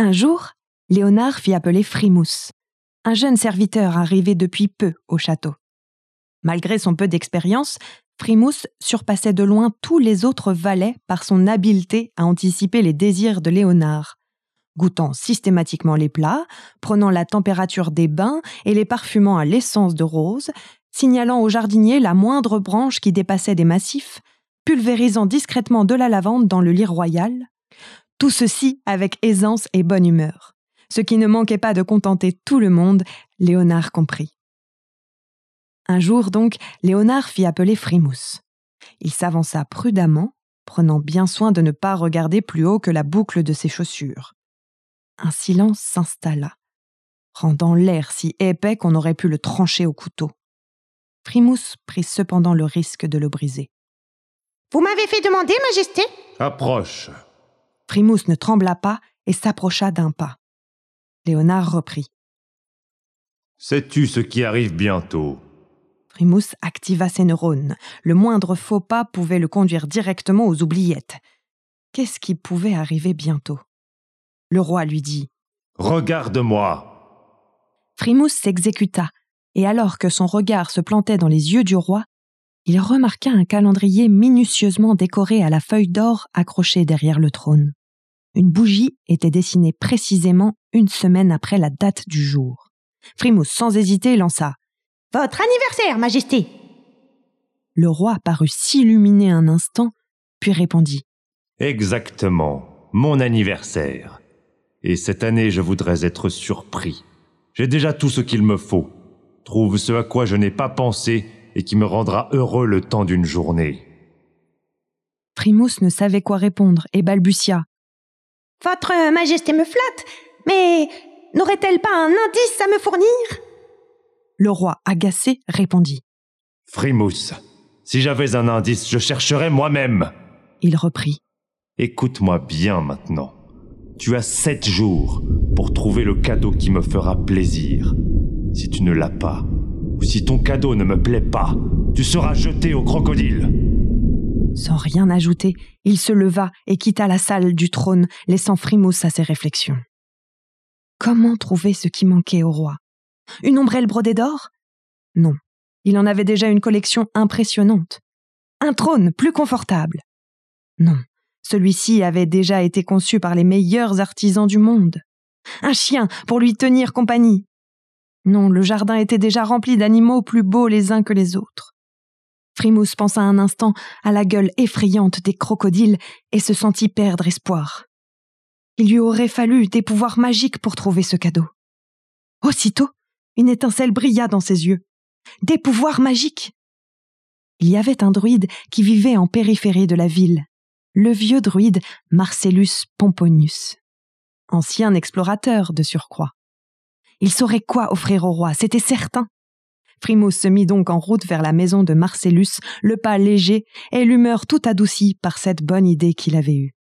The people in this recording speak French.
Un jour, Léonard fit appeler Frimousse, un jeune serviteur arrivé depuis peu au château. Malgré son peu d'expérience, Frimousse surpassait de loin tous les autres valets par son habileté à anticiper les désirs de Léonard. Goûtant systématiquement les plats, prenant la température des bains et les parfumant à l'essence de rose, signalant au jardinier la moindre branche qui dépassait des massifs, pulvérisant discrètement de la lavande dans le lit royal, tout ceci avec aisance et bonne humeur, ce qui ne manquait pas de contenter tout le monde, Léonard compris. Un jour donc, Léonard fit appeler Frimousse. Il s'avança prudemment, prenant bien soin de ne pas regarder plus haut que la boucle de ses chaussures. Un silence s'installa, rendant l'air si épais qu'on aurait pu le trancher au couteau. Frimousse prit cependant le risque de le briser. Vous m'avez fait demander, Majesté? Approche. Frimousse ne trembla pas et s'approcha d'un pas. Léonard reprit. Sais-tu ce qui arrive bientôt? Frimousse activa ses neurones. Le moindre faux pas pouvait le conduire directement aux oubliettes. Qu'est-ce qui pouvait arriver bientôt? Le roi lui dit Regarde-moi. Frimousse s'exécuta, et alors que son regard se plantait dans les yeux du roi, il remarqua un calendrier minutieusement décoré à la feuille d'or accrochée derrière le trône. Une bougie était dessinée précisément une semaine après la date du jour. Frimousse, sans hésiter, lança Votre anniversaire, Majesté Le roi parut s'illuminer un instant, puis répondit Exactement, mon anniversaire. Et cette année, je voudrais être surpris. J'ai déjà tout ce qu'il me faut. Trouve ce à quoi je n'ai pas pensé et qui me rendra heureux le temps d'une journée. Frimousse ne savait quoi répondre et balbutia. Votre Majesté me flatte, mais n'aurait-elle pas un indice à me fournir? Le roi, agacé, répondit. Frimousse, si j'avais un indice, je chercherais moi-même. Il reprit. Écoute-moi bien maintenant. Tu as sept jours pour trouver le cadeau qui me fera plaisir. Si tu ne l'as pas, ou si ton cadeau ne me plaît pas, tu seras jeté au crocodile. Sans rien ajouter, il se leva et quitta la salle du trône, laissant Frimousse à ses réflexions. Comment trouver ce qui manquait au roi? Une ombrelle brodée d'or? Non, il en avait déjà une collection impressionnante. Un trône plus confortable? Non, celui-ci avait déjà été conçu par les meilleurs artisans du monde. Un chien pour lui tenir compagnie? Non, le jardin était déjà rempli d'animaux plus beaux les uns que les autres. Frimousse pensa un instant à la gueule effrayante des crocodiles et se sentit perdre espoir. Il lui aurait fallu des pouvoirs magiques pour trouver ce cadeau. Aussitôt, une étincelle brilla dans ses yeux. Des pouvoirs magiques. Il y avait un druide qui vivait en périphérie de la ville, le vieux druide Marcellus Pomponius, ancien explorateur de surcroît. Il saurait quoi offrir au roi, c'était certain. Frimousse se mit donc en route vers la maison de Marcellus, le pas léger et l'humeur tout adoucie par cette bonne idée qu'il avait eue.